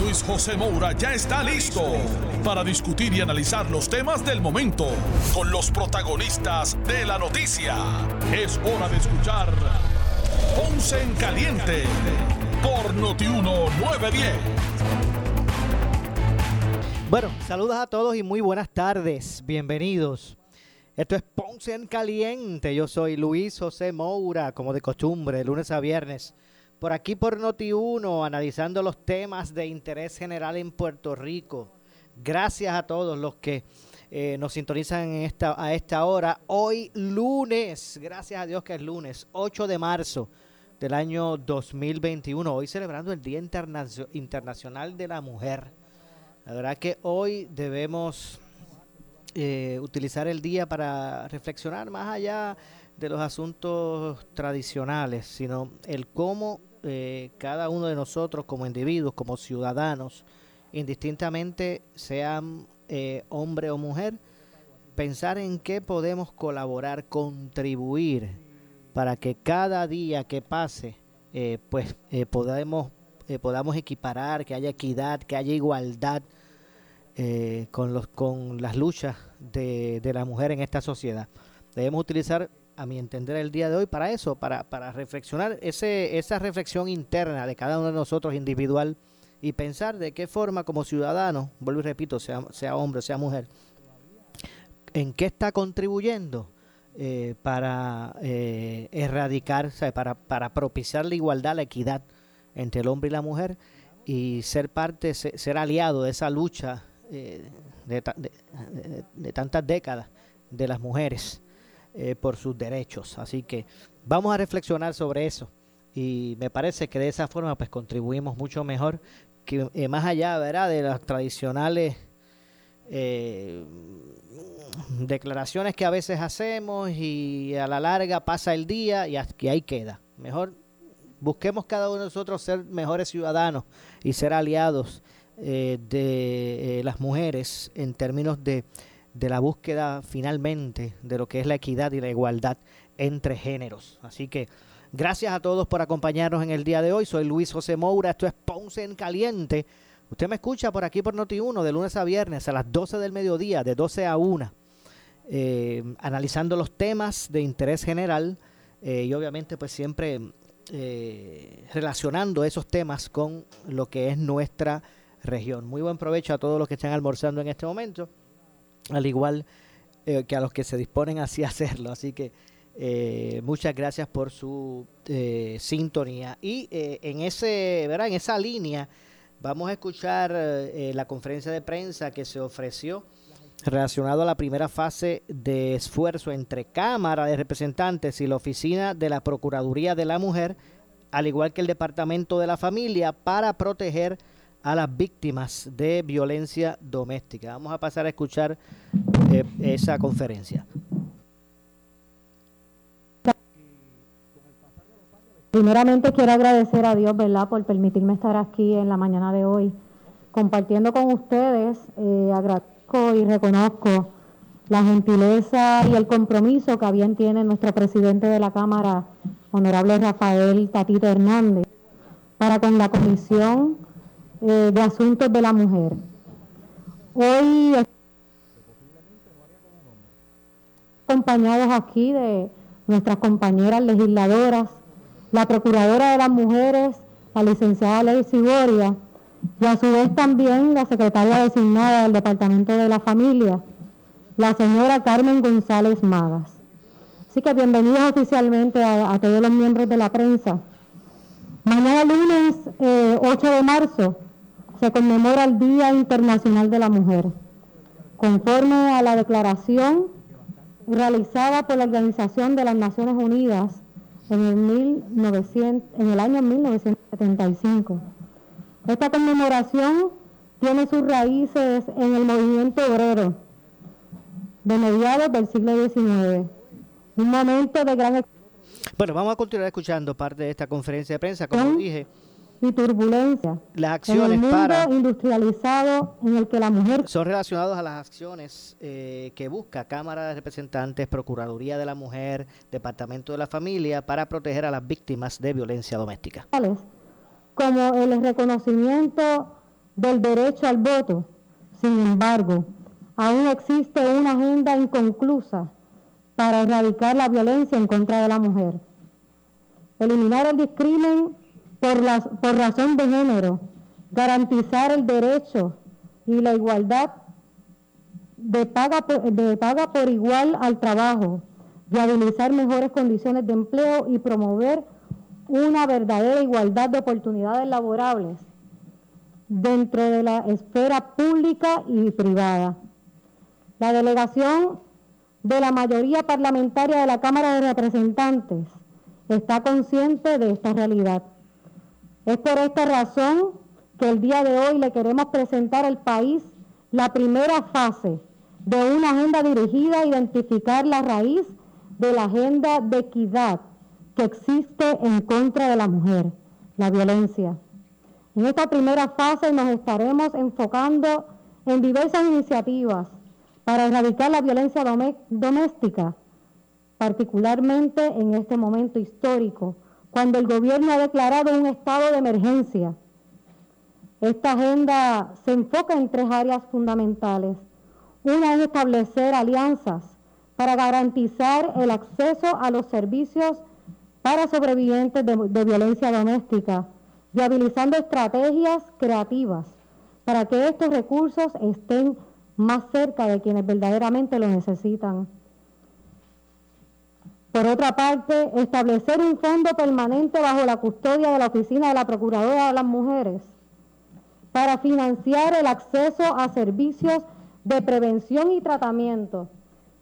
Luis José Moura ya está listo para discutir y analizar los temas del momento con los protagonistas de la noticia. Es hora de escuchar Ponce en Caliente por Notiuno 910. Bueno, saludos a todos y muy buenas tardes. Bienvenidos. Esto es Ponce en Caliente. Yo soy Luis José Moura, como de costumbre, lunes a viernes. Por aquí por Noti1, analizando los temas de interés general en Puerto Rico. Gracias a todos los que eh, nos sintonizan en esta, a esta hora. Hoy lunes, gracias a Dios que es lunes, 8 de marzo del año 2021. Hoy celebrando el Día Internacional de la Mujer. La verdad que hoy debemos eh, utilizar el día para reflexionar más allá de los asuntos tradicionales, sino el cómo eh, cada uno de nosotros como individuos, como ciudadanos, indistintamente sean eh, hombre o mujer, pensar en qué podemos colaborar, contribuir para que cada día que pase, eh, pues podamos, podamos equiparar, que haya equidad, que haya igualdad con, los, con las luchas de, de la mujer en esta sociedad. Debemos utilizar a mi entender, el día de hoy para eso, para, para reflexionar ese, esa reflexión interna de cada uno de nosotros individual y pensar de qué forma como ciudadano, vuelvo y repito, sea, sea hombre, sea mujer, en qué está contribuyendo eh, para eh, erradicar, para, para propiciar la igualdad, la equidad entre el hombre y la mujer y ser parte, ser, aliado de esa lucha eh, de, de tantas décadas de las mujeres eh, por sus derechos. Así que vamos a reflexionar sobre eso y me parece que de esa forma pues contribuimos mucho mejor que eh, más allá ¿verdad? de las tradicionales eh, declaraciones que a veces hacemos y a la larga pasa el día y aquí ahí queda. Mejor busquemos cada uno de nosotros ser mejores ciudadanos y ser aliados de las mujeres en términos de de la búsqueda finalmente de lo que es la equidad y la igualdad entre géneros. Así que gracias a todos por acompañarnos en el día de hoy. Soy Luis José Moura, esto es Ponce en Caliente. Usted me escucha por aquí por Noti1 de lunes a viernes a las 12 del mediodía, de 12 a 1, eh, analizando los temas de interés general eh, y obviamente pues siempre eh, relacionando esos temas con lo que es nuestra región. Muy buen provecho a todos los que están almorzando en este momento al igual eh, que a los que se disponen así a hacerlo. Así que eh, muchas gracias por su eh, sintonía. Y en, ese, en esa línea vamos a escuchar la conferencia de prensa que se ofreció relacionado a la primera fase de esfuerzo entre Cámara de Representantes y la Oficina de la Procuraduría de la Mujer, al igual que el Departamento de la Familia, para proteger a las víctimas de violencia doméstica. Vamos a pasar a escuchar eh, esa conferencia. Primeramente quiero agradecer a Dios, ¿verdad?, por permitirme estar aquí en la mañana de hoy compartiendo con ustedes. Eh, agradezco y reconozco la gentileza y el compromiso que bien tiene nuestro presidente de la Cámara, honorable Rafael Tatito Hernández, para con la Comisión eh, de Asuntos de la Mujer. Hoy acompañados aquí de nuestras compañeras legisladoras, la Procuradora de las Mujeres, la licenciada Ley Sigoria, y a su vez también la secretaria designada del Departamento de la Familia, la señora Carmen González Magas. Así que bienvenidos oficialmente a, todos los miembros de la prensa. Mañana lunes 8 eh, de marzo se conmemora el Día Internacional de la Mujer, conforme a la declaración realizada por la Organización de las Naciones Unidas en el, en el año 1975. Esta conmemoración tiene sus raíces en el movimiento obrero de mediados del siglo XIX un momento de gran... Bueno, vamos a continuar escuchando parte de esta conferencia de prensa, como dije y turbulencia. Las acciones en el mundo industrializado en el que la mujer son relacionados a las acciones eh, que busca Cámara de Representantes, Procuraduría de la Mujer, Departamento de la Familia para proteger a las víctimas de violencia doméstica. Como el reconocimiento del derecho al voto. Sin embargo, aún existe una agenda inconclusa para erradicar la violencia en contra de la mujer. Eliminar el discrimen por, razón de género, garantizar el derecho y la igualdad de paga, por, de paga por igual al trabajo, viabilizar mejores condiciones de empleo y promover una verdadera igualdad de oportunidades laborables dentro de la esfera pública y privada. La delegación de la mayoría parlamentaria de la Cámara de Representantes está consciente de esta realidad. Es por esta razón que el día de hoy le queremos presentar al país la primera fase de una agenda dirigida a identificar la raíz de la agenda de equidad que existe en contra de la mujer, la violencia. En esta primera fase nos estaremos enfocando en diversas iniciativas para erradicar la violencia doméstica, particularmente en este momento histórico cuando el gobierno ha declarado un estado de emergencia. Esta agenda se enfoca en tres áreas fundamentales. Una es establecer alianzas para garantizar el acceso a los servicios para sobrevivientes de, violencia doméstica, viabilizando estrategias creativas para que estos recursos estén más cerca de quienes verdaderamente lo necesitan. Por otra parte, establecer un fondo permanente bajo la custodia de la Oficina de la Procuradora de las Mujeres para financiar el acceso a servicios de prevención y tratamiento.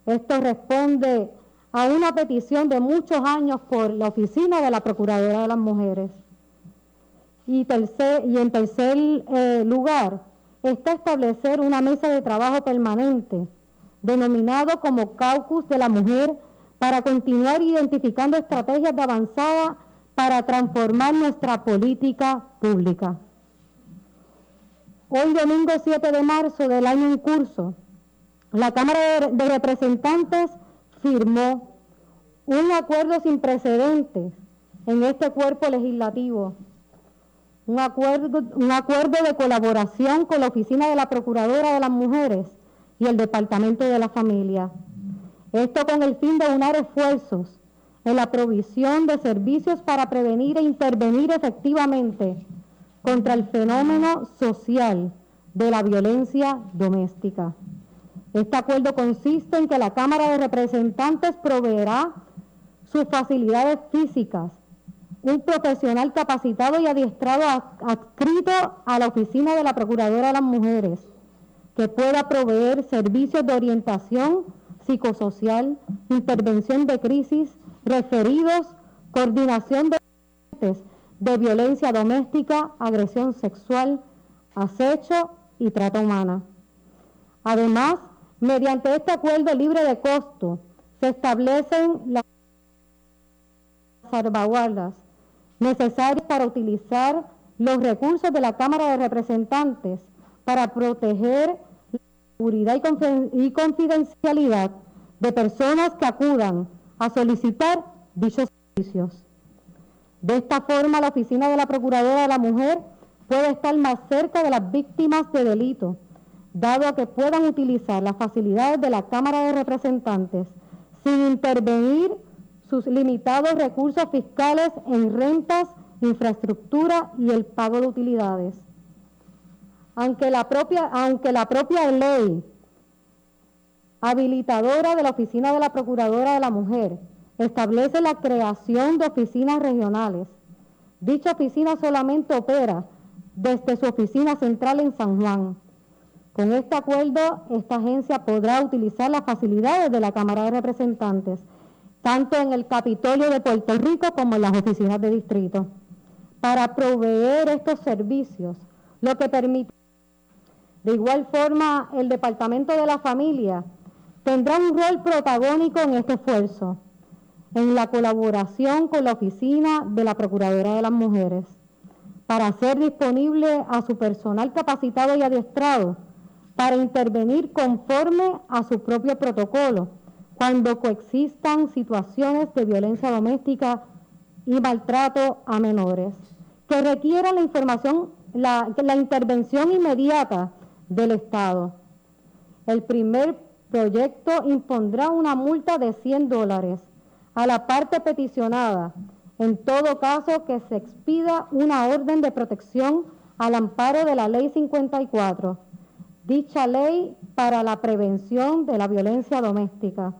Esto responde a una petición de muchos años por la Oficina de la Procuradora de las Mujeres. Y, en tercer eh, lugar, está establecer una mesa de trabajo permanente, denominado como Caucus de la Mujer para continuar identificando estrategias de avanzada para transformar nuestra política pública. Hoy, domingo 7 de marzo del año en curso, la Cámara de Representantes firmó un acuerdo sin precedentes en este cuerpo legislativo, un acuerdo, un acuerdo de colaboración con la Oficina de la Procuradora de las Mujeres y el Departamento de la Familia esto con el fin de unar esfuerzos en la provisión de servicios para prevenir e intervenir efectivamente contra el fenómeno social de la violencia doméstica. Este acuerdo consiste en que la Cámara de Representantes proveerá sus facilidades físicas, un profesional capacitado y adiestrado adscrito a la Oficina de la Procuradora de las Mujeres, que pueda proveer servicios de orientación psicosocial, intervención de crisis, referidos, coordinación de de violencia doméstica, agresión sexual, acecho y trata humana. Además, mediante este acuerdo libre de costo, se establecen las salvaguardas necesarias para utilizar los recursos de la Cámara de Representantes para proteger seguridad y confidencialidad de personas que acudan a solicitar dichos servicios. De esta forma, la Oficina de la Procuradora de la Mujer puede estar más cerca de las víctimas de delito, dado que puedan utilizar las facilidades de la Cámara de Representantes sin intervenir sus limitados recursos fiscales en rentas, infraestructura y el pago de utilidades aunque la propia, aunque la propia ley habilitadora de la Oficina de la Procuradora de la Mujer establece la creación de oficinas regionales. Dicha oficina solamente opera desde su oficina central en San Juan. Con este acuerdo, esta agencia podrá utilizar las facilidades de la Cámara de Representantes, tanto en el Capitolio de Puerto Rico como en las oficinas de distrito, para proveer estos servicios, lo que permite de igual forma, el Departamento de la Familia tendrá un rol protagónico en este esfuerzo, en la colaboración con la Oficina de la Procuradora de las Mujeres para hacer disponible a su personal capacitado y adiestrado para intervenir conforme a su propio protocolo cuando coexistan situaciones de violencia doméstica y maltrato a menores, que requieran la información, la, la intervención inmediata del Estado. El primer proyecto impondrá una multa de 100 dólares a la parte peticionada, en todo caso que se expida una orden de protección al amparo de la Ley 54, dicha ley para la prevención de la violencia doméstica,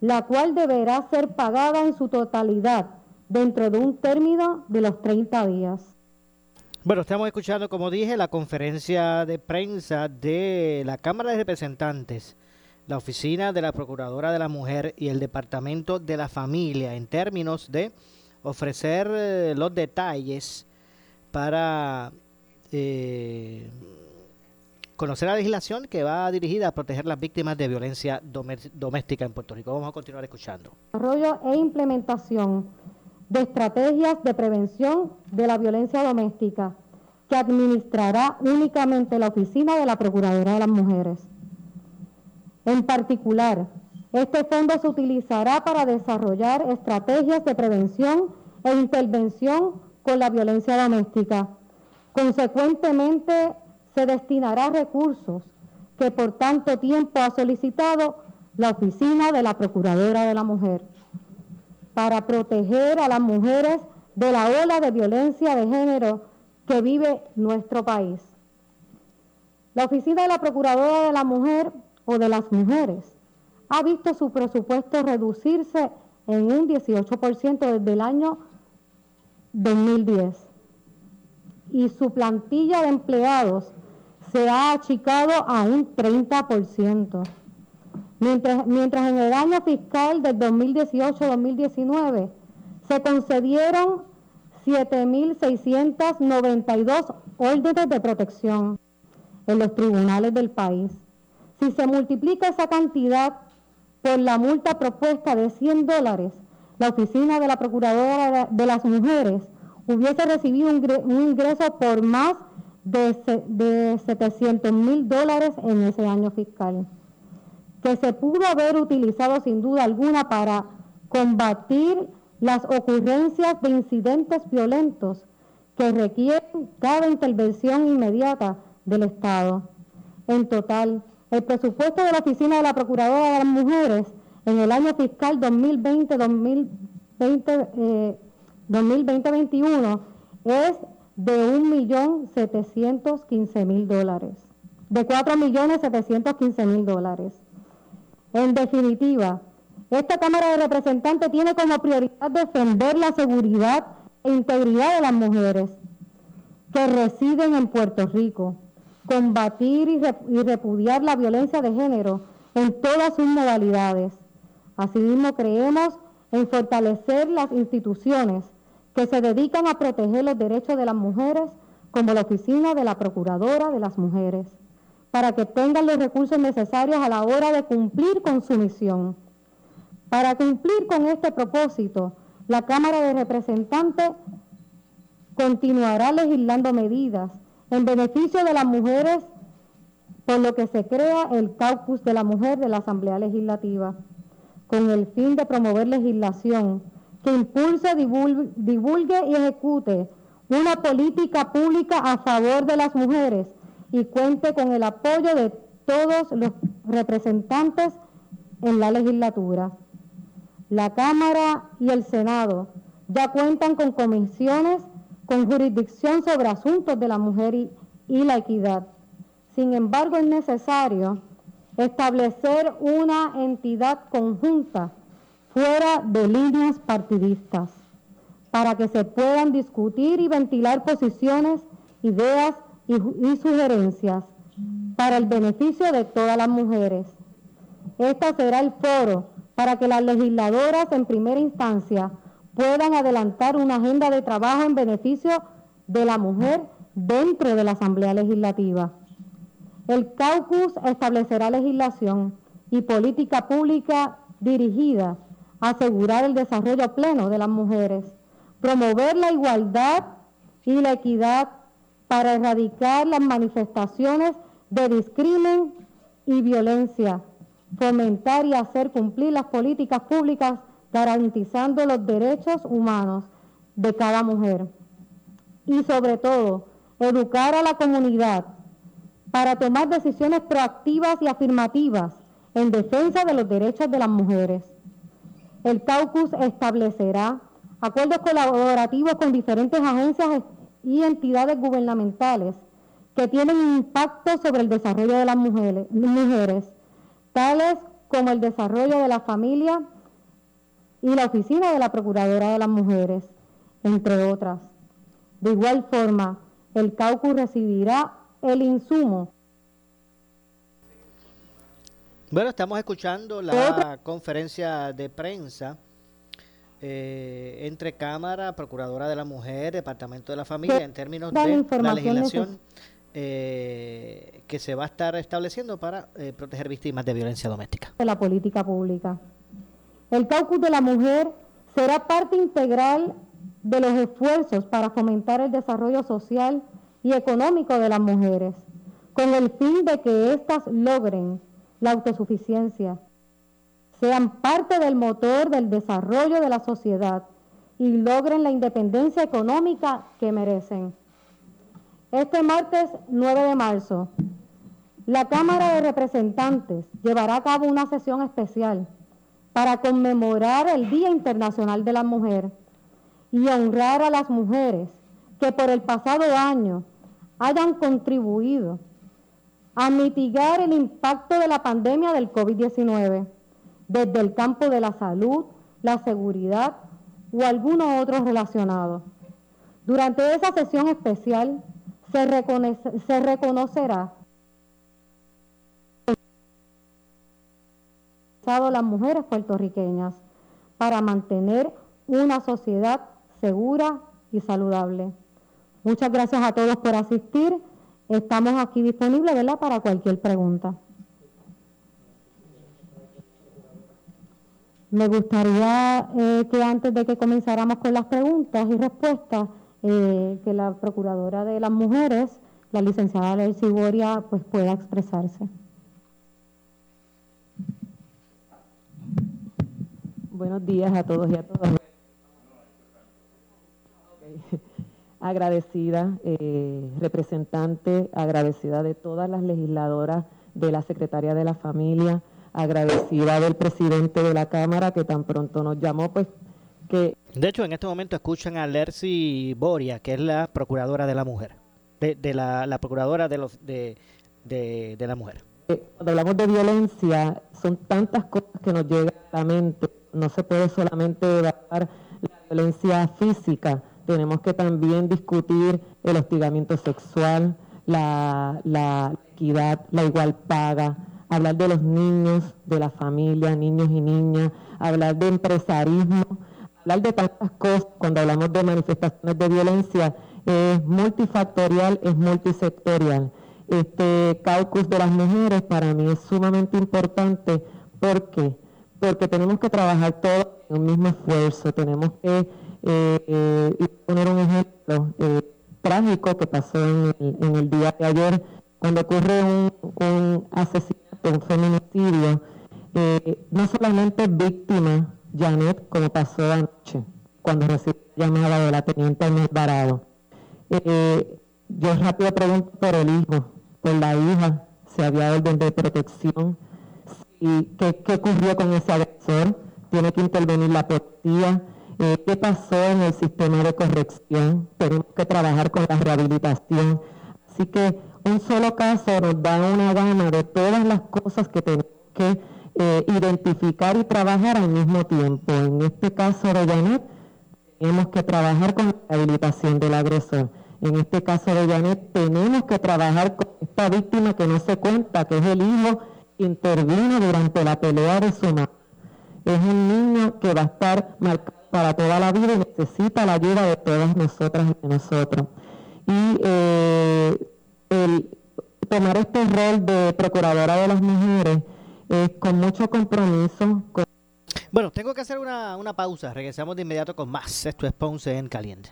la cual deberá ser pagada en su totalidad dentro de un término de los 30 días. Bueno, estamos escuchando, como dije, la conferencia de prensa de la Cámara de Representantes, la Oficina de la Procuradora de la Mujer y el Departamento de la Familia en términos de ofrecer eh, los detalles para eh, conocer la legislación que va dirigida a proteger las víctimas de violencia doméstica en Puerto Rico. Vamos a continuar escuchando. Desarrollo e implementación de estrategias de prevención de la violencia doméstica que administrará únicamente la Oficina de la Procuradora de las Mujeres. En particular, este fondo se utilizará para desarrollar estrategias de prevención e intervención con la violencia doméstica. Consecuentemente, se destinará recursos que por tanto tiempo ha solicitado la Oficina de la Procuradora de la Mujer para proteger a las mujeres de la ola de violencia de género que vive nuestro país. La Oficina de la Procuradora de la Mujer o de las Mujeres ha visto su presupuesto reducirse en un 18% desde el año 2010 y su plantilla de empleados se ha achicado a un 30%. Mientras, en el año fiscal del 2018-2019 se concedieron 7.692 órdenes de protección en los tribunales del país. Si se multiplica esa cantidad por la multa propuesta de 100 dólares, la Oficina de la Procuradora de las Mujeres hubiese recibido un ingreso por más de, de 700 mil dólares en ese año fiscal, que se pudo haber utilizado sin duda alguna para combatir las ocurrencias de incidentes violentos que requieren cada intervención inmediata del Estado. En total, el presupuesto de la Oficina de la Procuradora de las Mujeres en el año fiscal 2020-2021 eh, 2021 es de 1.715.000 dólares, de 4.715.000 dólares. En definitiva, esta Cámara de Representantes tiene como prioridad defender la seguridad e integridad de las mujeres que residen en Puerto Rico, combatir y, repudiar la violencia de género en todas sus modalidades. Asimismo, creemos en fortalecer las instituciones que se dedican a proteger los derechos de las mujeres, como la Oficina de la Procuradora de las Mujeres, para que tengan los recursos necesarios a la hora de cumplir con su misión. Para cumplir con este propósito, la Cámara de Representantes continuará legislando medidas en beneficio de las mujeres, por lo que se crea el Caucus de la Mujer de la Asamblea Legislativa, con el fin de promover legislación que impulse, divulgue, y ejecute una política pública a favor de las mujeres y cuente con el apoyo de todos los representantes en la legislatura. La Cámara y el Senado ya cuentan con comisiones con jurisdicción sobre asuntos de la mujer y, la equidad. Sin embargo, es necesario establecer una entidad conjunta fuera de líneas partidistas, para que se puedan discutir y ventilar posiciones, ideas y, sugerencias para el beneficio de todas las mujeres. Este será el foro para que las legisladoras en primera instancia puedan adelantar una agenda de trabajo en beneficio de la mujer dentro de la Asamblea Legislativa. El caucus establecerá legislación y política pública dirigida asegurar el desarrollo pleno de las mujeres, promover la igualdad y la equidad para erradicar las manifestaciones de discrimen y violencia, fomentar y hacer cumplir las políticas públicas garantizando los derechos humanos de cada mujer. Y sobre todo, educar a la comunidad para tomar decisiones proactivas y afirmativas en defensa de los derechos de las mujeres. El caucus establecerá acuerdos colaborativos con diferentes agencias y entidades gubernamentales que tienen impacto sobre el desarrollo de las mujeres, mujeres tales como el desarrollo de la familia y la oficina de la Procuradora de las Mujeres, entre otras. De igual forma, el caucus recibirá el insumo. Bueno, estamos escuchando la conferencia de prensa eh, entre Cámara, Procuradora de la Mujer, Departamento de la Familia, en términos de la legislación eh, que se va a estar estableciendo para eh, proteger víctimas de violencia doméstica. De la política pública. El caucus de la mujer será parte integral de los esfuerzos para fomentar el desarrollo social y económico de las mujeres, con el fin de que éstas logren la autosuficiencia, sean parte del motor del desarrollo de la sociedad y logren la independencia económica que merecen. Este martes 9 de marzo, la Cámara de Representantes llevará a cabo una sesión especial para conmemorar el Día Internacional de la Mujer y honrar a las mujeres que por el pasado año hayan contribuido a mitigar el impacto de la pandemia del COVID-19 desde el campo de la salud, la seguridad o alguno otro relacionado. Durante esa sesión especial se, se reconocerá las mujeres puertorriqueñas para mantener una sociedad segura y saludable. Muchas gracias a todos por asistir. Estamos aquí disponibles para cualquier pregunta. Me gustaría eh, que antes de que comenzáramos con las preguntas y respuestas, eh, que la Procuradora de las Mujeres, la licenciada Ley Siboria, pues pueda expresarse. Buenos días a todos y a todas. agradecida, eh, representante, agradecida de todas las legisladoras, de la Secretaria de la Familia, agradecida del presidente de la Cámara que tan pronto nos llamó, pues que... De hecho, en este momento escuchan a Lercy Boria, que es la Procuradora de la Mujer, de, la, Procuradora de, los, de, de, la Mujer. Eh, cuando hablamos de violencia, son tantas cosas que nos llegan a la mente. No se puede solamente dar la violencia física, tenemos que también discutir el hostigamiento sexual, la, equidad, la igual paga, hablar de los niños, de la familia, niños y niñas, hablar de empresarismo, hablar de tantas cosas. Cuando hablamos de manifestaciones de violencia, es multifactorial, es multisectorial. Este caucus de las mujeres para mí es sumamente importante. Porque porque tenemos que trabajar todos en un mismo esfuerzo, tenemos que eh, eh, poner un ejemplo eh, trágico que pasó en el, día de ayer, cuando ocurre un, asesinato, un feminicidio, no solamente víctima Janet, como pasó anoche, cuando recibió llamada de la teniente Alvarado. yo rápido pregunto por el hijo, por la hija, si había orden de protección, y qué, qué ocurrió con ese agresor, tiene que intervenir la policía, eh, qué pasó en el sistema de corrección, tenemos que trabajar con la rehabilitación. Así que un solo caso nos da una gama de todas las cosas que tenemos que eh, identificar y trabajar al mismo tiempo. En este caso de Janet, tenemos que trabajar con la rehabilitación del agresor. En este caso de Janet, tenemos que trabajar con esta víctima que no se cuenta, que es el hijo que intervino durante la pelea de su madre. Es un niño que va a estar marcado para toda la vida y necesita la ayuda de todas nosotras y de nosotros. Y eh, el tomar este rol de procuradora de las mujeres es con mucho compromiso. Bueno, tengo que hacer una, una pausa. Regresamos de inmediato con más. Esto es Ponce en Caliente.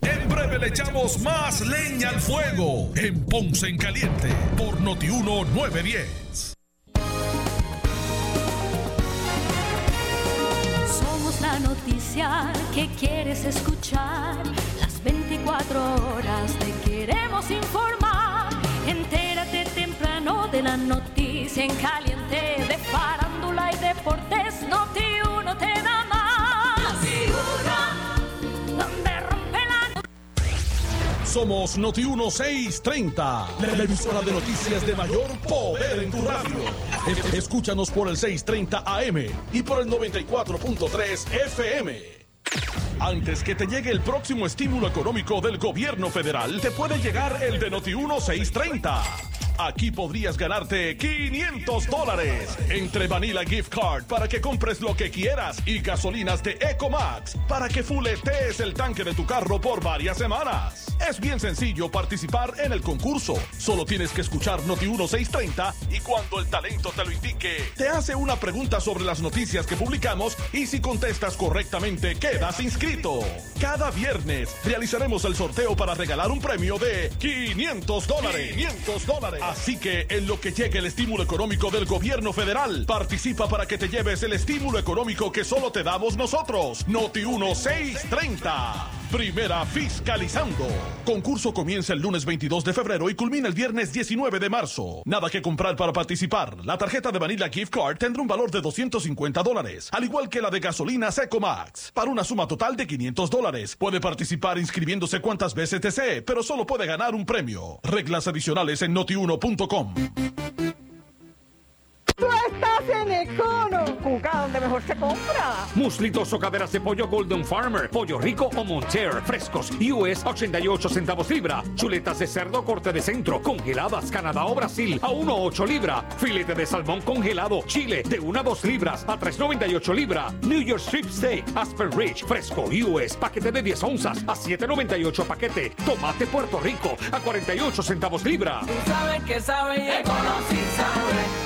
En breve le echamos más leña al fuego en Ponce en Caliente por Notiuno 910. Somos la noticia que quieres escuchar. Las 24 horas te queremos informar. Entérate temprano de la noticia en caliente de farándula y deportes. Noti uno te da más. Somos Noti 1630, la emisora de noticias de mayor poder en tu radio. Es- Escúchanos por el 630 AM y por el 94.3 FM. Antes que te llegue el próximo estímulo económico del gobierno federal, te puede llegar el de Noti 1630. Aquí podrías ganarte 500 dólares entre Vanilla Gift Card para que compres lo que quieras y gasolinas de Ecomax para que fuletees el tanque de tu carro por varias semanas. Es bien sencillo participar en el concurso. Solo tienes que escuchar Noti 1630 y cuando el talento te lo indique, te hace una pregunta sobre las noticias que publicamos y si contestas correctamente quedas inscrito. Cada viernes realizaremos el sorteo para regalar un premio de 500 dólares. 500 dólares. Así que en lo que llegue el estímulo económico del gobierno federal, participa para que te lleves el estímulo económico que solo te damos nosotros. Noti 1630. Primera fiscalizando. Concurso comienza el lunes 22 de febrero y culmina el viernes 19 de marzo. Nada que comprar para participar. La tarjeta de Vanilla Gift Card tendrá un valor de 250 dólares, al igual que la de gasolina Secomax, para una suma total de 500 dólares. Puede participar inscribiéndose cuantas veces desee, pero solo puede ganar un premio. Reglas adicionales en notiuno.com. Tú estás en Econo, Cuca, donde mejor se compra. Muslitos o caderas de pollo Golden Farmer, pollo rico o Monter, frescos, US 88 centavos libra. Chuletas de cerdo corte de centro, congeladas Canadá o Brasil a 1.8 libra. Filete de salmón congelado, Chile de 1 a 2 libras a 3.98 libra. New York Strip Steak, Aspen Ridge, fresco, US, paquete de 10 onzas a 7.98 paquete. Tomate Puerto Rico a 48 centavos libra. sabes que sabe Econo sí sabe.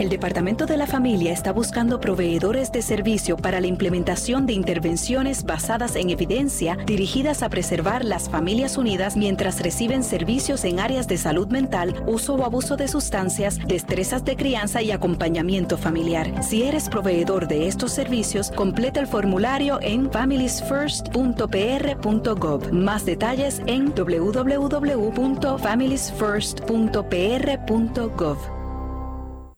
El Departamento de la Familia está buscando proveedores de servicio para la implementación de intervenciones basadas en evidencia dirigidas a preservar las familias unidas mientras reciben servicios en áreas de salud mental, uso o abuso de sustancias, destrezas de crianza y acompañamiento familiar. Si eres proveedor de estos servicios, completa el formulario en familiesfirst.pr.gov. Más detalles en www.familiesfirst.pr.gov.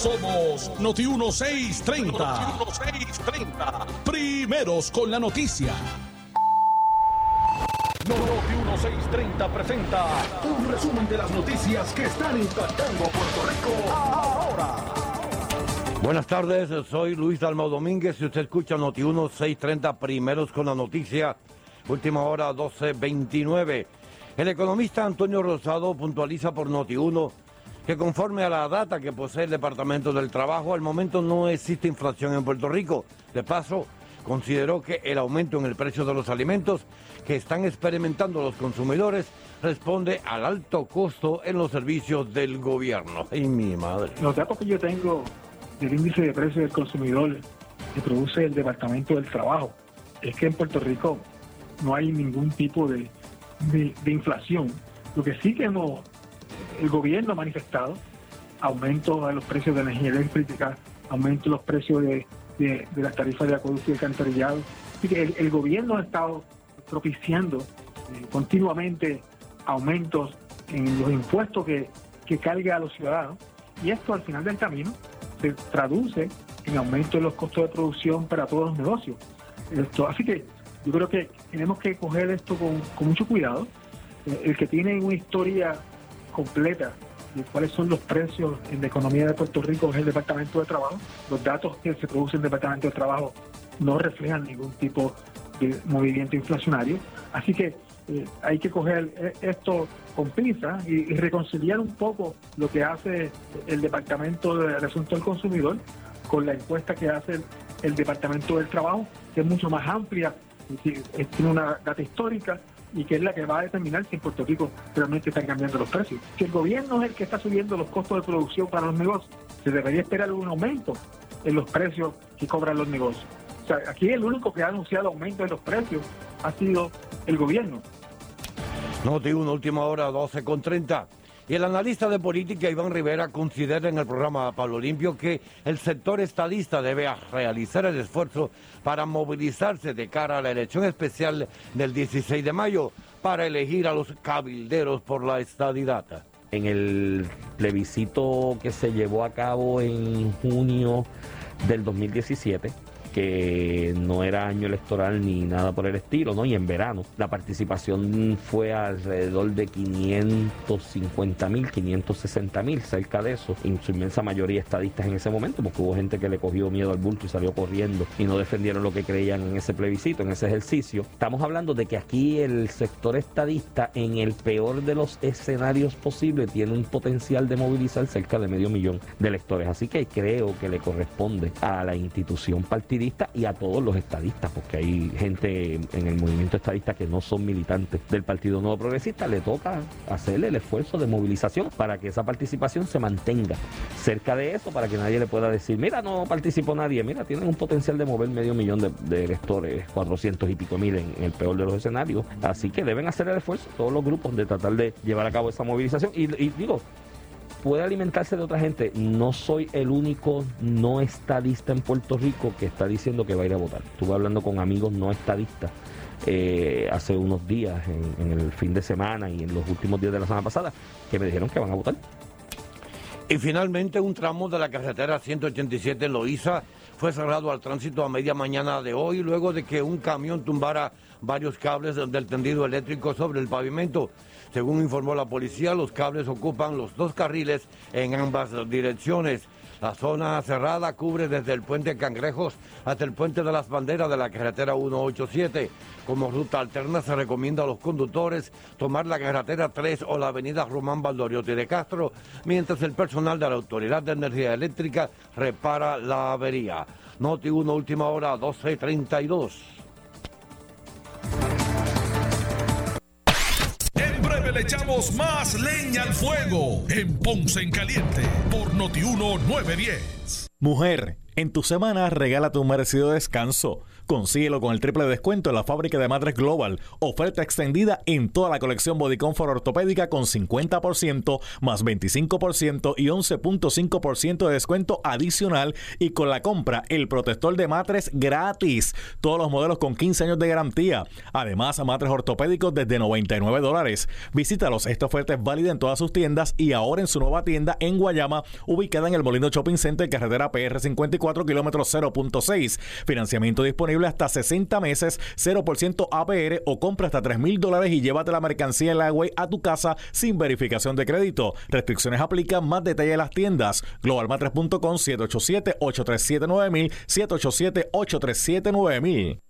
Somos Noti 1630. Noti 1630. Primeros con la noticia. Noti 1630 presenta un resumen de las noticias que están impactando Puerto Rico ahora. Buenas tardes, soy Luis Dalmau Domínguez y usted escucha Noti 1630 primeros con la noticia, última hora 1229. El economista Antonio Rosado puntualiza por Noti 1 que conforme a la data que posee el Departamento del Trabajo, al momento no existe inflación en Puerto Rico. De paso, consideró que el aumento en el precio de los alimentos que están experimentando los consumidores responde al alto costo en los servicios del gobierno. ¡Ay, mi madre! Los datos que yo tengo del índice de precios del consumidor que produce el Departamento del Trabajo es que en Puerto Rico no hay ningún tipo de, de, inflación. Lo que sí que hemos, el gobierno ha manifestado aumento de los precios de energía eléctrica, aumento de los precios de, de, las tarifas de acueducto y alcantarillado. Así que el, gobierno ha estado propiciando eh, continuamente aumentos en los impuestos que, que carga a los ciudadanos y esto al final del camino se traduce en aumento de los costos de producción para todos los negocios. Esto, así que yo creo que tenemos que coger esto con, con mucho cuidado. Eh, el que tiene una historia completa de cuáles son los precios en la economía de Puerto Rico es el Departamento de Trabajo. Los datos que se producen en el Departamento de Trabajo no reflejan ningún tipo de movimiento inflacionario. Así que eh, hay que coger eh, esto con pinzas y, reconciliar un poco lo que hace el Departamento de Asuntos del Consumidor con la encuesta que hace el, el Departamento del Trabajo, que es mucho más amplia, tiene una data histórica y que es la que va a determinar si en Puerto Rico realmente están cambiando los precios. Si el gobierno es el que está subiendo los costos de producción para los negocios, se debería esperar un aumento en los precios que cobran los negocios. O sea, aquí el único que ha anunciado aumento de los precios ha sido el gobierno. Noti 1, última hora, 12 con 30. Y el analista de política Iván Rivera considera en el programa Pablo Limpio que el sector estadista debe realizar el esfuerzo para movilizarse de cara a la elección especial del 16 de mayo para elegir a los cabilderos por la estadidad. En el plebiscito que se llevó a cabo en junio del 2017, que no era año electoral ni nada por el estilo, ¿no? Y en verano la participación fue alrededor de 550 mil, 560 mil, cerca de eso, en su inmensa mayoría estadistas en ese momento, porque hubo gente que le cogió miedo al bulto y salió corriendo y no defendieron lo que creían en ese plebiscito, en ese ejercicio. Estamos hablando de que aquí el sector estadista, en el peor de los escenarios posibles, tiene un potencial de movilizar cerca de medio millón de electores. Así que creo que le corresponde a la institución y a todos los estadistas, porque hay gente en el movimiento estadista que no son militantes del Partido Nuevo Progresista, le toca hacerle el esfuerzo de movilización para que esa participación se mantenga cerca de eso, para que nadie le pueda decir, mira, no participó nadie, mira, tienen un potencial de mover medio millón de, de electores, 400 y pico mil en, en, el peor de los escenarios, así que deben hacer el esfuerzo todos los grupos de tratar de llevar a cabo esa movilización. Y, y digo, puede alimentarse de otra gente. No soy el único no estadista en Puerto Rico que está diciendo que va a ir a votar. Estuve hablando con amigos no estadistas eh, hace unos días, en, el fin de semana y en los últimos días de la semana pasada, que me dijeron que van a votar. Y finalmente un tramo de la carretera 187 Loíza fue cerrado al tránsito a media mañana de hoy luego de que un camión tumbara varios cables del tendido eléctrico sobre el pavimento. Según informó la policía, los cables ocupan los dos carriles en ambas direcciones. La zona cerrada cubre desde el puente Cangrejos hasta el puente de las banderas de la carretera 187. Como ruta alterna se recomienda a los conductores tomar la carretera 3 o la avenida Román Valdoriotti de Castro, mientras el personal de la Autoridad de Energía Eléctrica repara la avería. Noti 1, última hora, 12.32. le echamos más leña al fuego en Ponce en Caliente por Notiuno 910. Mujer, en tu semana regálate un merecido descanso. Consíguelo con el triple descuento en la fábrica de Matres Global. Oferta extendida en toda la colección Body Comfort ortopédica con 50% más 25% y 11.5% de descuento adicional y con la compra el protector de matres gratis. Todos los modelos con 15 años de garantía. Además, matres ortopédicos desde 99 dólares. Visítalos. Esta oferta es válida en todas sus tiendas y ahora en su nueva tienda en Guayama, ubicada en el Molino Shopping Center, carretera PR 54 kilómetros 0.6. Financiamiento disponible hasta 60 meses, 0% APR o compra hasta 3 mil dólares y llévate la mercancía en la a tu casa sin verificación de crédito. Restricciones aplican, más detalle en las tiendas. Globalmatres.com 787-837-9000, 787-837-9000.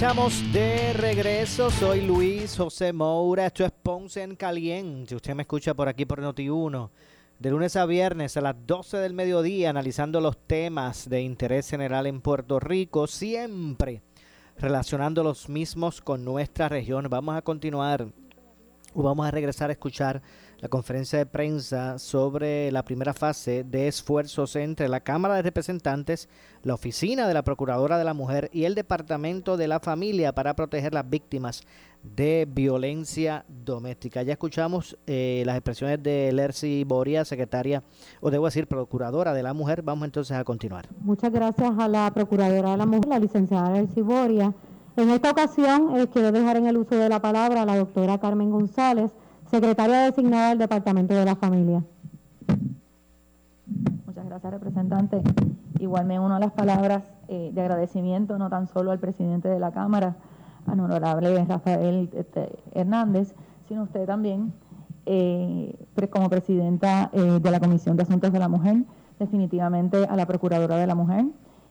Estamos de regreso. Soy Luis José Moura. Esto es Ponce en Caliente. Usted me escucha por aquí por Noti1. De lunes a viernes a las 12 del mediodía, analizando los temas de interés general en Puerto Rico, siempre relacionando los mismos con nuestra región. Vamos a continuar o vamos a regresar a escuchar la conferencia de prensa sobre la primera fase de esfuerzos entre la Cámara de Representantes, la Oficina de la Procuradora de la Mujer y el Departamento de la Familia para proteger las víctimas de violencia doméstica. Ya escuchamos eh, las expresiones de Lercy Boria, secretaria, o debo decir, procuradora de la mujer. Vamos entonces a continuar. Muchas gracias a la Procuradora de la Mujer, la licenciada Lercy Boria. En esta ocasión eh, quiero dejar en el uso de la palabra a la doctora Carmen González, secretaria designada del Departamento de la Familia. Muchas gracias, representante. Igual me uno a las palabras eh, de agradecimiento, no tan solo al presidente de la Cámara, al honorable Rafael este, Hernández, sino usted también, eh, como presidenta eh, de la Comisión de Asuntos de la Mujer, definitivamente a la Procuradora de la Mujer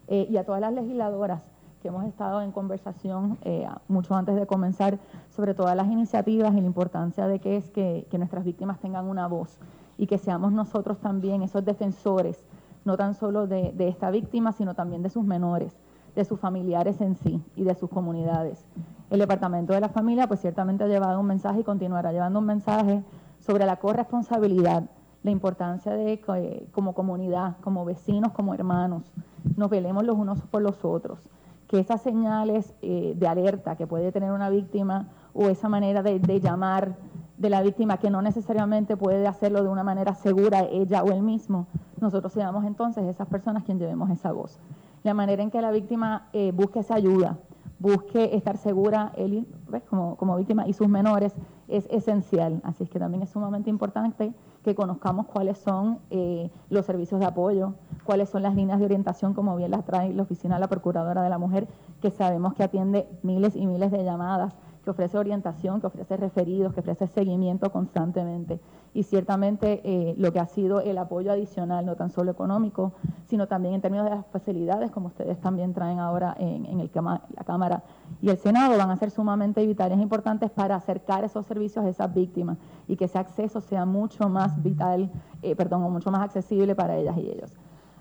y a todas las legisladoras que hemos estado en conversación eh, mucho antes de comenzar sobre todas las iniciativas y la importancia de que es que, nuestras víctimas tengan una voz y que seamos nosotros también esos defensores, no tan solo de, de esta víctima, sino también de sus menores, de sus familiares en sí y de sus comunidades. El Departamento de la Familia pues ciertamente ha llevado un mensaje y continuará llevando un mensaje sobre la corresponsabilidad, la importancia de que como comunidad, como vecinos, como hermanos, nos velemos los unos por los otros que esas señales eh, de alerta que puede tener una víctima o esa manera de, llamar de la víctima que no necesariamente puede hacerlo de una manera segura ella o él mismo, nosotros seamos entonces esas personas quien llevemos esa voz. La manera en que la víctima eh, busque esa ayuda, busque estar segura él Como, como víctima y sus menores es esencial. Así es que también es sumamente importante que conozcamos cuáles son eh, los servicios de apoyo, cuáles son las líneas de orientación, como bien las trae la Oficina de la Procuradora de la Mujer, que sabemos que atiende miles y miles de llamadas, que ofrece orientación, que ofrece referidos, que ofrece seguimiento constantemente. Y ciertamente eh, lo que ha sido el apoyo adicional, no tan solo económico, sino también en términos de las facilidades, como ustedes también traen ahora en, en el, la Cámara y el Senado, van a ser sumamente vitales e importantes para acercar esos servicios a esas víctimas y que ese acceso sea mucho más vital, eh, perdón, mucho más accesible para ellas y ellos.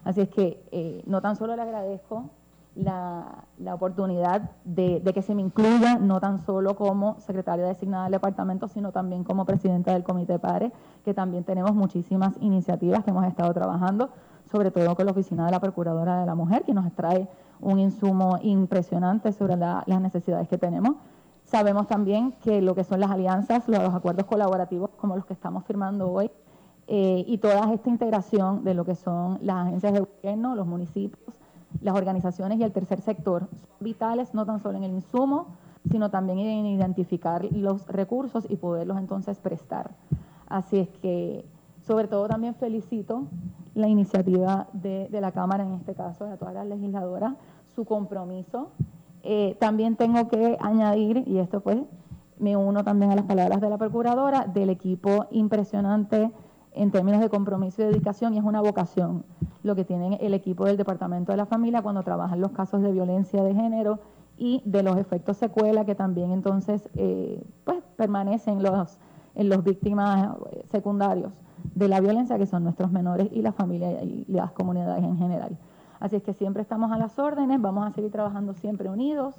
Así es que eh, no tan solo le agradezco la, oportunidad de, que se me incluya, no tan solo como secretaria designada del departamento, sino también como presidenta del Comité PARE, que también tenemos muchísimas iniciativas que hemos estado trabajando, sobre todo con la Oficina de la Procuradora de la Mujer, que nos trae un insumo impresionante sobre las necesidades que tenemos. Sabemos también que lo que son las alianzas, los acuerdos colaborativos como los que estamos firmando hoy, eh, y toda esta integración de lo que son las agencias de gobierno, los municipios, las organizaciones y el tercer sector son vitales no tan solo en el insumo, sino también en identificar los recursos y poderlos entonces prestar. Así es que, sobre todo también felicito la iniciativa de, la Cámara, en este caso, de todas las legisladoras, su compromiso. Eh, también tengo que añadir, y esto pues me uno también a las palabras de la Procuradora, del equipo impresionante en términos de compromiso y dedicación, y es una vocación lo que tiene el equipo del Departamento de la Familia cuando trabajan los casos de violencia de género y de los efectos secuela que también entonces eh, pues permanecen los, en los víctimas secundarios de la violencia, que son nuestros menores y la familia y las comunidades en general. Así es que siempre estamos a las órdenes, vamos a seguir trabajando siempre unidos.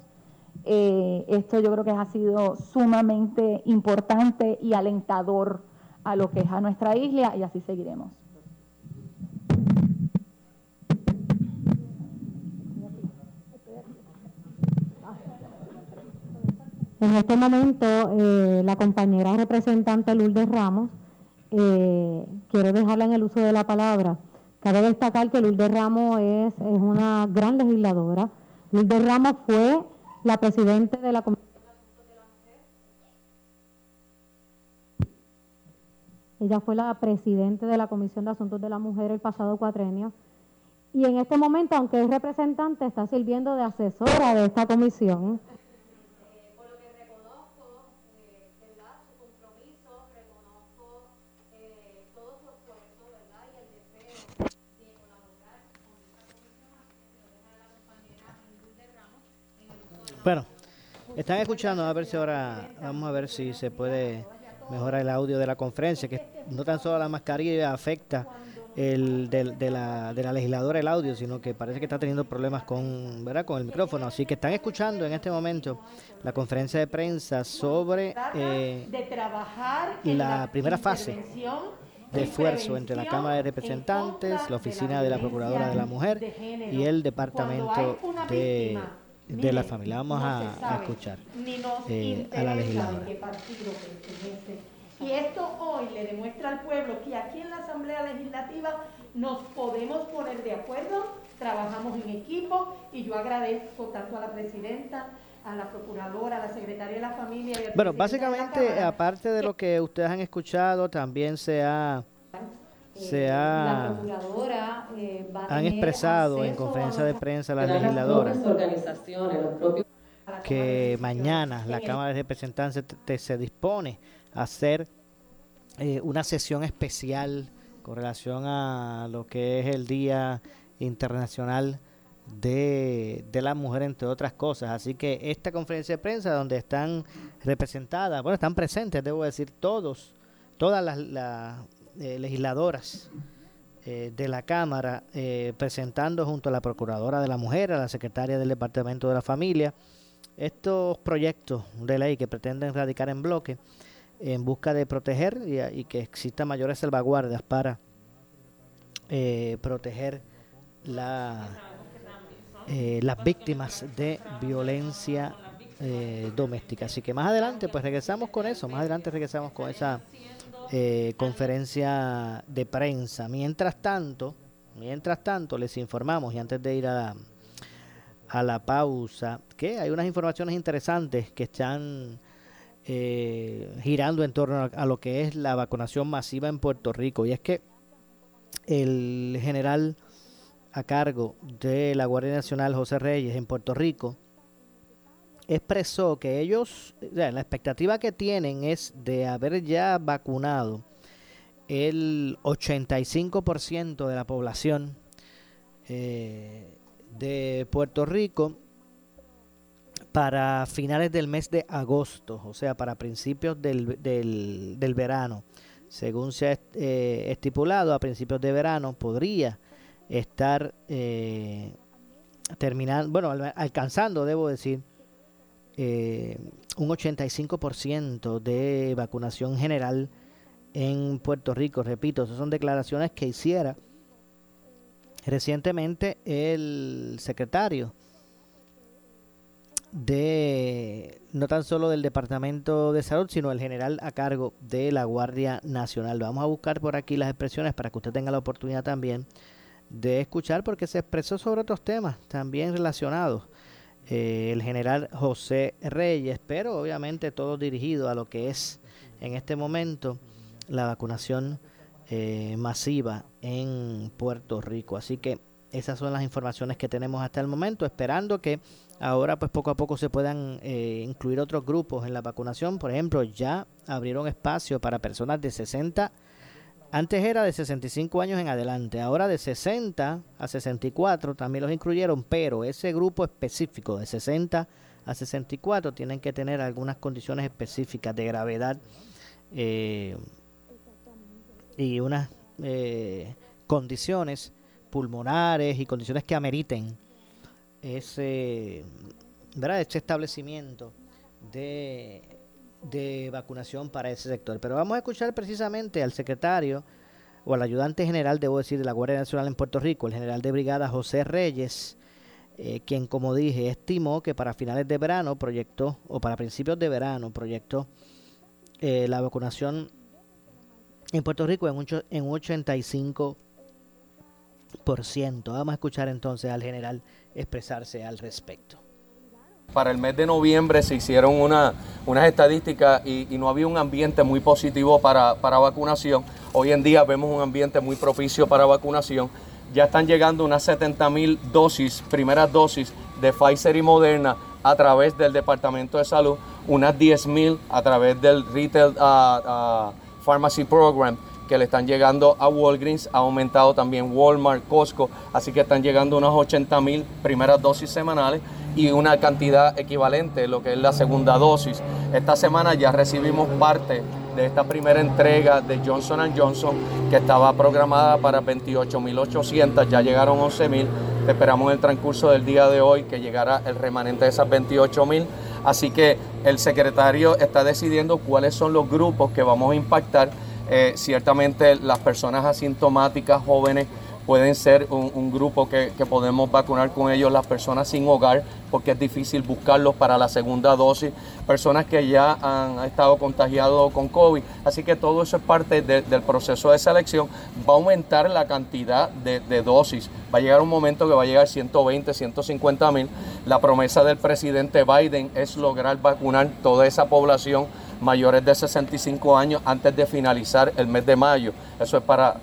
Eh, esto yo creo que ha sido sumamente importante y alentador a lo que es a nuestra isla y así seguiremos. En este momento, eh, la compañera representante Lourdes Ramos, eh, quiero dejarla en el uso de la palabra. Cabe destacar que Lourdes Ramos es, es una gran legisladora. Lourdes Ramos fue la presidenta de la Comisión Ella fue la presidenta de la Comisión de Asuntos de la Mujer el pasado cuatrenio. Y en este momento, aunque es representante, está sirviendo de asesora de esta comisión. Bueno, están escuchando, a ver si ahora, vamos a ver si se puede mejorar el audio de la conferencia, que no tan solo la mascarilla afecta el de, la, de la legisladora el audio, sino que parece que está teniendo problemas con, ¿verdad? con el micrófono. Así que están escuchando en este momento la conferencia de prensa sobre eh, la primera fase de esfuerzo entre la Cámara de Representantes, la Oficina de la Procuradora de la Mujer y el Departamento de de la familia. Vamos a, escuchar eh, a la legisladora. Y esto hoy le demuestra al pueblo que aquí en la Asamblea Legislativa nos podemos poner de acuerdo, trabajamos en equipo y yo agradezco tanto a la presidenta, a la procuradora, a la secretaria de la familia. Y bueno, básicamente, aparte de lo que ustedes han escuchado, también se ha se eh, ha, eh, han expresado en conferencia de prensa las legisladoras que mañana la Cámara de Representantes se dispone a hacer eh, una sesión especial con relación a lo que es el Día Internacional de, de, la Mujer, entre otras cosas. Así que esta conferencia de prensa donde están representadas, bueno, están presentes, debo decir, todos, todas las, eh, legisladoras eh, de la Cámara eh, presentando junto a la Procuradora de la Mujer, a la Secretaria del Departamento de la Familia, estos proyectos de ley que pretenden radicar en bloque en busca de proteger y, que existan mayores salvaguardas para proteger la, las víctimas de violencia doméstica. Así que más adelante pues regresamos con eso, más adelante regresamos con esa eh, conferencia de prensa. Mientras tanto, mientras tanto, les informamos, y antes de ir a, a la pausa, que hay unas informaciones interesantes que están eh, girando en torno a, lo que es la vacunación masiva en Puerto Rico. Y es que el general a cargo de la Guardia Nacional, José Reyes, en Puerto Rico, expresó que ellos, la expectativa que tienen es de haber ya vacunado el 85% de la población eh, de Puerto Rico para finales del mes de agosto, o sea, para principios del, del, verano. Según se ha eh, estipulado, a principios de verano podría estar eh, terminando, bueno, alcanzando, debo decir, eh, un 85% de vacunación general en Puerto Rico. Repito, esas son declaraciones que hiciera recientemente el secretario de no tan solo del Departamento de Salud, sino el general a cargo de la Guardia Nacional. Vamos a buscar por aquí las expresiones para que usted tenga la oportunidad también de escuchar, porque se expresó sobre otros temas también relacionados. Eh, el general José Reyes, pero obviamente todo dirigido a lo que es en este momento la vacunación eh, masiva en Puerto Rico. Así que esas son las informaciones que tenemos hasta el momento, esperando que ahora pues poco a poco se puedan eh, incluir otros grupos en la vacunación. Por ejemplo, ya abrieron espacio para personas de 60, antes era de 65 años en adelante, ahora de 60 a 64 también los incluyeron, pero ese grupo específico de 60 a 64 tienen que tener algunas condiciones específicas de gravedad eh, y unas eh, condiciones pulmonares y condiciones que ameriten ese, ¿verdad? este establecimiento de, de vacunación para ese sector. Pero vamos a escuchar precisamente al secretario o al ayudante general, debo decir, de la Guardia Nacional en Puerto Rico, el general de brigada José Reyes, eh, quien, como dije, estimó que para finales de verano proyectó, o para principios de verano proyectó eh, la vacunación en Puerto Rico en un, en un 85%. Vamos a escuchar entonces al general expresarse al respecto. Para el mes de noviembre se hicieron una, unas estadísticas y, no había un ambiente muy positivo para, vacunación. Hoy en día vemos un ambiente muy propicio para vacunación. Ya están llegando unas 70 mil dosis, primeras dosis de Pfizer y Moderna a través del Departamento de Salud, unas 10 mil a través del Retail uh, uh, Pharmacy Program que le están llegando a Walgreens, ha aumentado también Walmart, Costco, así que están llegando unas 80 mil primeras dosis semanales y una cantidad equivalente, lo que es la segunda dosis. Esta semana ya recibimos parte de esta primera entrega de Johnson Johnson, que estaba programada para 28.800, ya llegaron 11.000. Esperamos en el transcurso del día de hoy que llegara el remanente de esas 28.000. Así que el secretario está decidiendo cuáles son los grupos que vamos a impactar eh, ciertamente las personas asintomáticas jóvenes pueden ser un, grupo que, podemos vacunar con ellos, las personas sin hogar, porque es difícil buscarlos para la segunda dosis, personas que ya han estado contagiados con COVID. Así que todo eso es parte del proceso de selección. Va a aumentar la cantidad de, de, dosis. Va a llegar un momento que va a llegar 120, 150 mil. La promesa del presidente Biden es lograr vacunar toda esa población mayores de 65 años antes de finalizar el mes de mayo. Eso es para,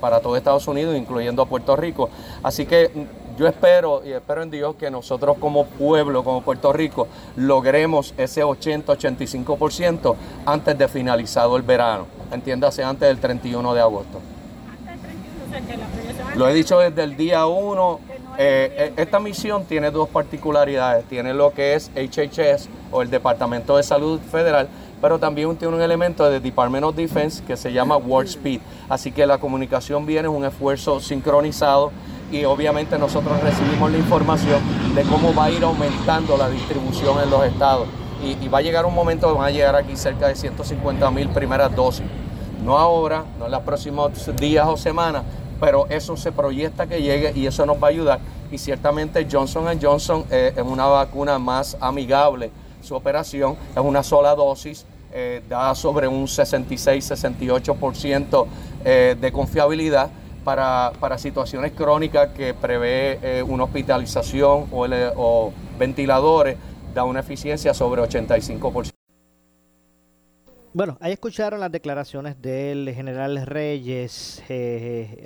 para todo Estados Unidos, incluyendo a Puerto Rico. Así que mm, yo espero y espero en Dios que nosotros como pueblo, como Puerto Rico, logremos ese 80-85% antes de finalizado el verano. Entiéndase, antes del 31 de agosto. Lo he dicho desde el día 1. Eh, eh, esta misión tiene dos particularidades. Tiene lo que es HHS o el Departamento de Salud Federal, pero también tiene un elemento de Department of Defense que se llama Warp Speed. Así que la comunicación viene, es un esfuerzo sincronizado y obviamente nosotros recibimos la información de cómo va a ir aumentando la distribución en los estados. Y, va a llegar un momento que van a llegar aquí cerca de 150 mil primeras dosis. No ahora, no en los próximos días o semanas, pero eso se proyecta que llegue y eso nos va a ayudar. Y ciertamente Johnson Johnson eh, es una vacuna más amigable su operación es una sola dosis, eh, da sobre un 66-68% eh, de confiabilidad para, situaciones crónicas que prevé eh, una hospitalización o, o ventiladores, da una eficiencia sobre 85%. Bueno, ahí escucharon las declaraciones del general Reyes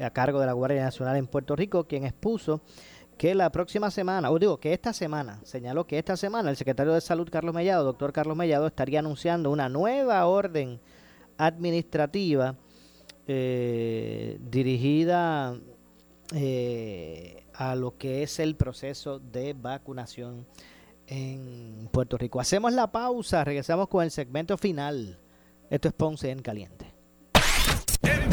a cargo de la Guardia Nacional en Puerto Rico, quien expuso que la próxima semana, o digo que esta semana, señaló que esta semana el secretario de Salud Carlos Mellado, doctor Carlos Mellado, estaría anunciando una nueva orden administrativa eh, dirigida eh, a lo que es el proceso de vacunación en Puerto Rico. Hacemos la pausa, regresamos con el segmento final. Esto es Ponce en Caliente.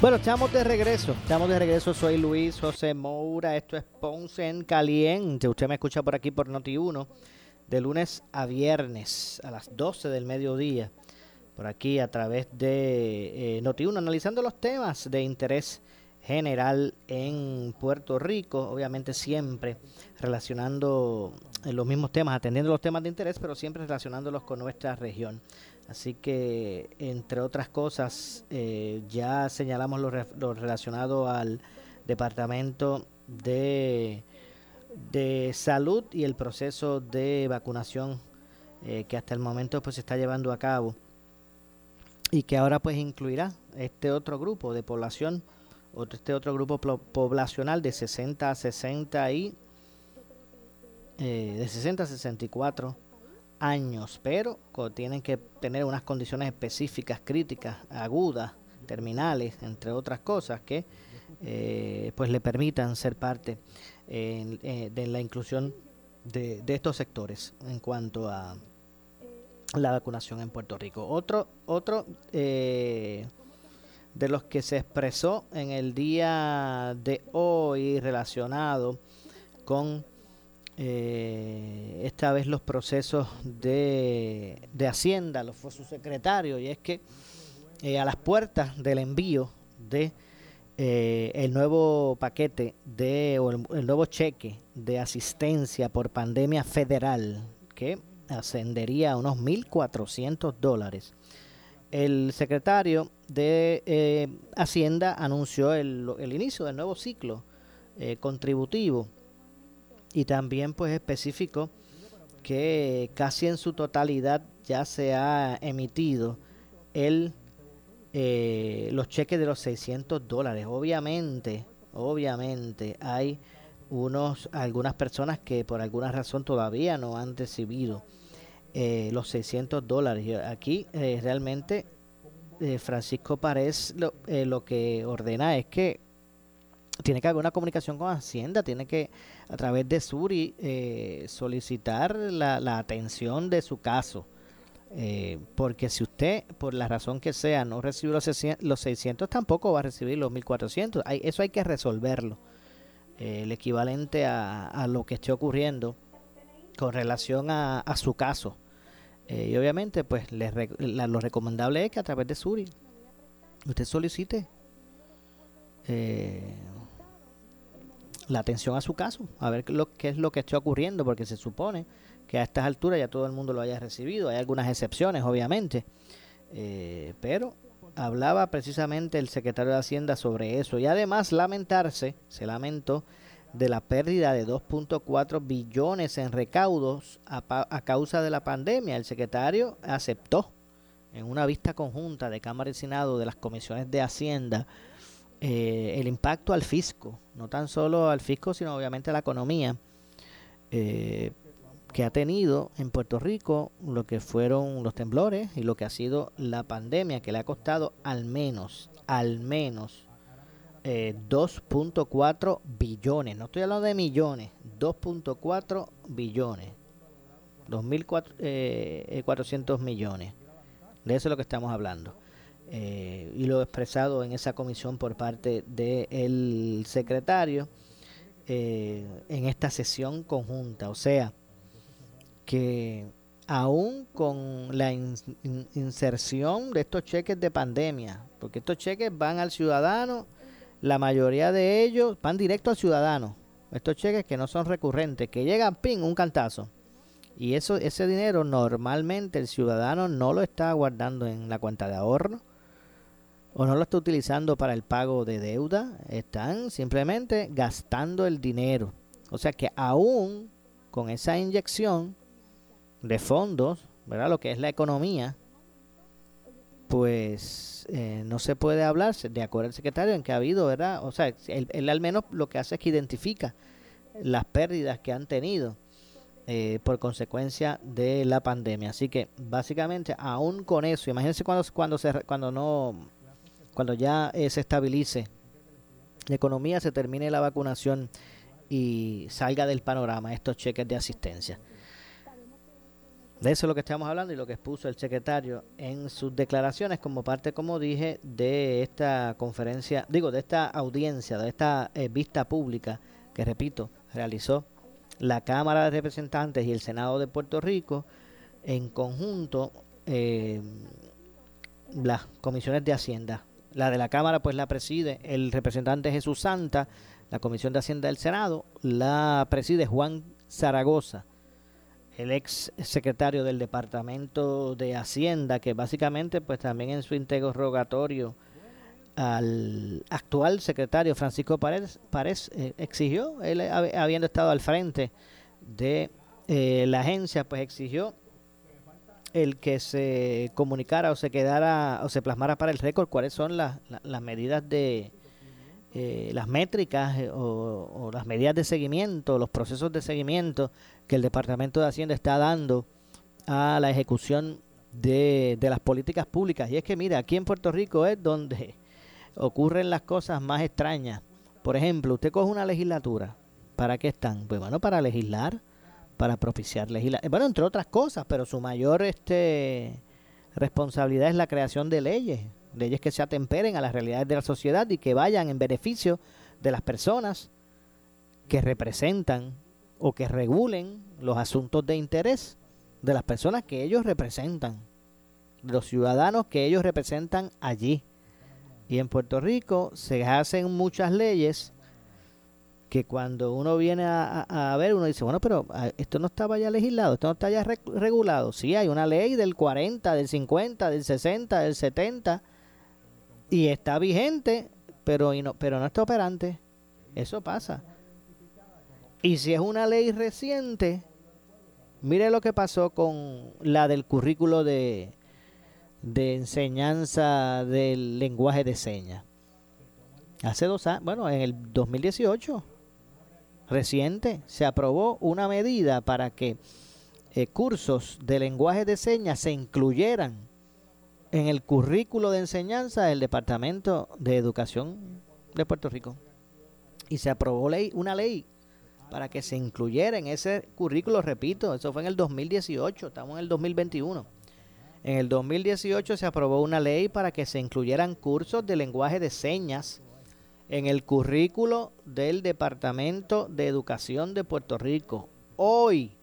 Bueno, estamos de regreso. Estamos de regreso. Soy Luis José Moura. Esto es Ponce en Caliente. Usted me escucha por aquí por Noti1 de lunes a viernes a las 12 del mediodía. Por aquí a través de eh, Noti1 analizando los temas de interés general en Puerto Rico. Obviamente siempre relacionando los mismos temas, atendiendo los temas de interés, pero siempre relacionándolos con nuestra región. Así que, entre otras cosas, eh, ya señalamos lo, relacionado al Departamento de, de, Salud y el proceso de vacunación eh, que hasta el momento pues se está llevando a cabo y que ahora pues incluirá este otro grupo de población, este otro grupo poblacional de 60 a 60 y eh, de 60 a 64 años, pero tienen que tener unas condiciones específicas, críticas, agudas, terminales, entre otras cosas, que eh, pues le permitan ser parte eh, de la inclusión de, estos sectores en cuanto a la vacunación en Puerto Rico. Otro, otro eh, de los que se expresó en el día de hoy relacionado con eh, esta vez los procesos de, de Hacienda, lo fue su secretario, y es que eh, a las puertas del envío de eh, el nuevo paquete de o el, nuevo cheque de asistencia por pandemia federal que ascendería a unos 1.400 dólares. El secretario de Hacienda anunció el, el, inicio del nuevo ciclo contributivo y también pues específico que casi en su totalidad ya se ha emitido el eh, los cheques de los 600 dólares. Obviamente, obviamente hay unos algunas personas que por alguna razón todavía no han recibido eh, los 600 dólares. Aquí eh, realmente Francisco Párez lo, lo que ordena es que tiene que haber una comunicación con Hacienda, tiene que a través de Suri eh, solicitar la, atención de su caso. Eh, porque si usted, por la razón que sea, no recibe los 600, tampoco va a recibir los 1400. Hay, eso hay que resolverlo. Eh, el equivalente a, lo que esté ocurriendo con relación a, su caso. y obviamente, pues lo recomendable es que a través de Suri usted solicite eh, la atención a su caso, a ver lo, qué es lo que está ocurriendo, porque se supone que a estas alturas ya todo el mundo lo haya recibido. Hay algunas excepciones, obviamente, eh, pero hablaba precisamente el secretario de Hacienda sobre eso y además lamentarse, se lamentó de la pérdida de 2.4 billones en recaudos a, a, causa de la pandemia. El secretario aceptó en una vista conjunta de Cámara y Senado de las comisiones de Hacienda eh, el impacto al fisco, no tan solo al fisco, sino obviamente a la economía eh, que ha tenido en Puerto Rico lo que fueron los temblores y lo que ha sido la pandemia, que le ha costado al menos, al menos 2.4 eh, billones, no estoy hablando de millones, 2.4 billones. 2.400 eh, millones. De eso es lo que estamos hablando. Eh, y lo expresado en esa comisión por parte del secretario eh, en esta sesión conjunta. O sea, que aún con la inserción de estos cheques de pandemia, porque estos cheques van al ciudadano, la mayoría de ellos van directo al ciudadano. Estos cheques que no son recurrentes, que llegan, pin, un cantazo. Y eso, ese dinero normalmente el ciudadano no lo está guardando en la cuenta de ahorro o no lo está utilizando para el pago de deuda, están simplemente gastando el dinero. O sea que aún con esa inyección de fondos, ¿verdad? Lo que es la economía, pues eh, no se puede hablar, de acuerdo al secretario, en que ha habido, ¿verdad? O sea, él, al menos lo que hace es que identifica las pérdidas que han tenido eh, por consecuencia de la pandemia. Así que básicamente, aún con eso, imagínense cuando, cuando, se, cuando no cuando ya eh, se estabilice la economía, se termine la vacunación y salga del panorama estos cheques de asistencia. De eso es lo que estamos hablando y lo que expuso el secretario en sus declaraciones como parte, como dije, de esta conferencia, digo, de esta audiencia, de esta eh, vista pública que, repito, realizó la Cámara de Representantes y el Senado de Puerto Rico en conjunto eh, las comisiones de Hacienda la de la Cámara pues la preside el representante Jesús Santa, la Comisión de Hacienda del Senado la preside Juan Zaragoza, el ex secretario del Departamento de Hacienda, que básicamente pues también en su interrogatorio al actual secretario Francisco Párez, eh, exigió, él habiendo estado al frente de eh, la agencia, pues exigió el que se comunicara o se quedara o se plasmara para el récord cuáles son las, las, medidas de eh, las métricas eh, o, las medidas de seguimiento, los procesos de seguimiento que el Departamento de Hacienda está dando a la ejecución de, de las políticas públicas. Y es que, mira, aquí en Puerto Rico es donde ocurren las cosas más extrañas. Por ejemplo, usted coge una legislatura. ¿Para qué están? Pues bueno, para legislar para propiciar legislación. Bueno, entre otras cosas, pero su mayor este, responsabilidad es la creación de leyes, leyes que se atemperen a las realidades de la sociedad y que vayan en beneficio de las personas que representan o que regulen los asuntos de interés de las personas que ellos representan, los ciudadanos que ellos representan allí. Y en Puerto Rico se hacen muchas leyes que cuando uno viene a, ver, uno dice, bueno, pero ah, esto no estaba ya legislado, esto no está ya regulado. Sí, hay una ley del 40, del 50, del 60, del 70, y está vigente, pero, no, pero no está operante. Eso pasa. Y si es una ley reciente, mire lo que pasó con la del currículo de, de enseñanza del lenguaje de señas. Hace dos años, bueno, en el 2018 reciente se aprobó una medida para que eh, cursos de lenguaje de señas se incluyeran en el currículo de enseñanza del Departamento de Educación de Puerto Rico. Y se aprobó ley, una ley para que se incluyera en ese currículo, repito, eso fue en el 2018, estamos en el 2021. En el 2018 se aprobó una ley para que se incluyeran cursos de lenguaje de señas en el currículo del Departamento de Educación de Puerto Rico. Hoy,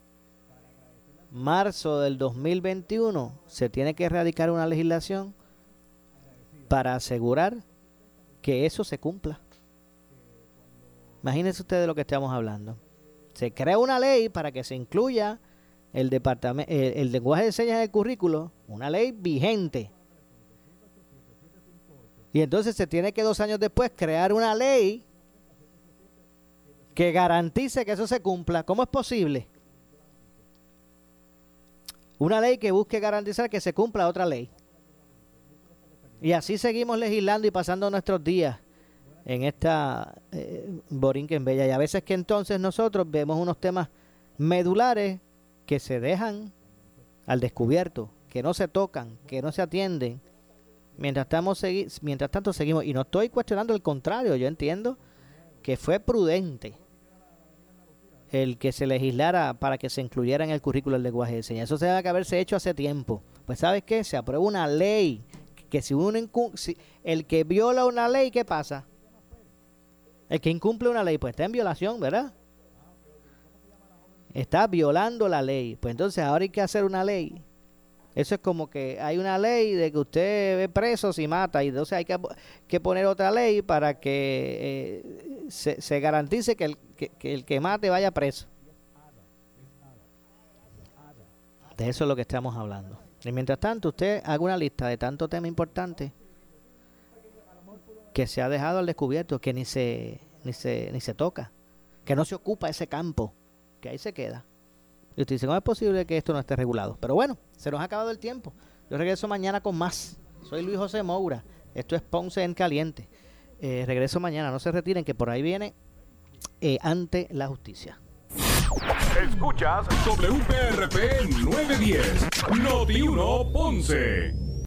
marzo del 2021, se tiene que erradicar una legislación para asegurar que eso se cumpla. Imagínense ustedes de lo que estamos hablando. Se crea una ley para que se incluya el, departamento, el, lenguaje de señas en el currículo, una ley vigente y entonces se tiene que dos años después crear una ley que garantice que eso se cumpla. ¿Cómo es posible? Una ley que busque garantizar que se cumpla otra ley. Y así seguimos legislando y pasando nuestros días en esta eh, en Bella. Y a veces que entonces nosotros vemos unos temas medulares que se dejan al descubierto, que no se tocan, que no se atienden Mientras, estamos mientras tanto seguimos, y no estoy cuestionando el contrario, yo entiendo que fue prudente el que se legislara para que se incluyera en el currículo el lenguaje de señas. Eso se debe haberse hecho hace tiempo. Pues ¿sabes qué? Se aprueba una ley que si uno si el que viola una ley, ¿qué pasa? El que incumple una ley, pues está en violación, ¿verdad? Está violando la ley. Pues entonces ahora hay que hacer una ley. Eso es como que hay una ley de que usted ve preso si mata y entonces hay que, poner otra ley para que eh, se, garantice que el que, que mate vaya preso. De eso es lo que estamos hablando. Y mientras tanto, usted haga una lista de tantos temas importantes que se ha dejado al descubierto, que ni se, ni se, ni se toca, que no se ocupa ese campo, que ahí se queda. Y usted dice, ¿cómo es posible que esto no esté regulado? Pero bueno, se nos ha acabado el tiempo. Yo regreso mañana con más. Soy Luis José Moura. Esto es Ponce en Caliente. Eh, regreso mañana. No se retiren, que por ahí viene eh, ante la justicia. Escuchas UPRP 910, Noti 1 Ponce.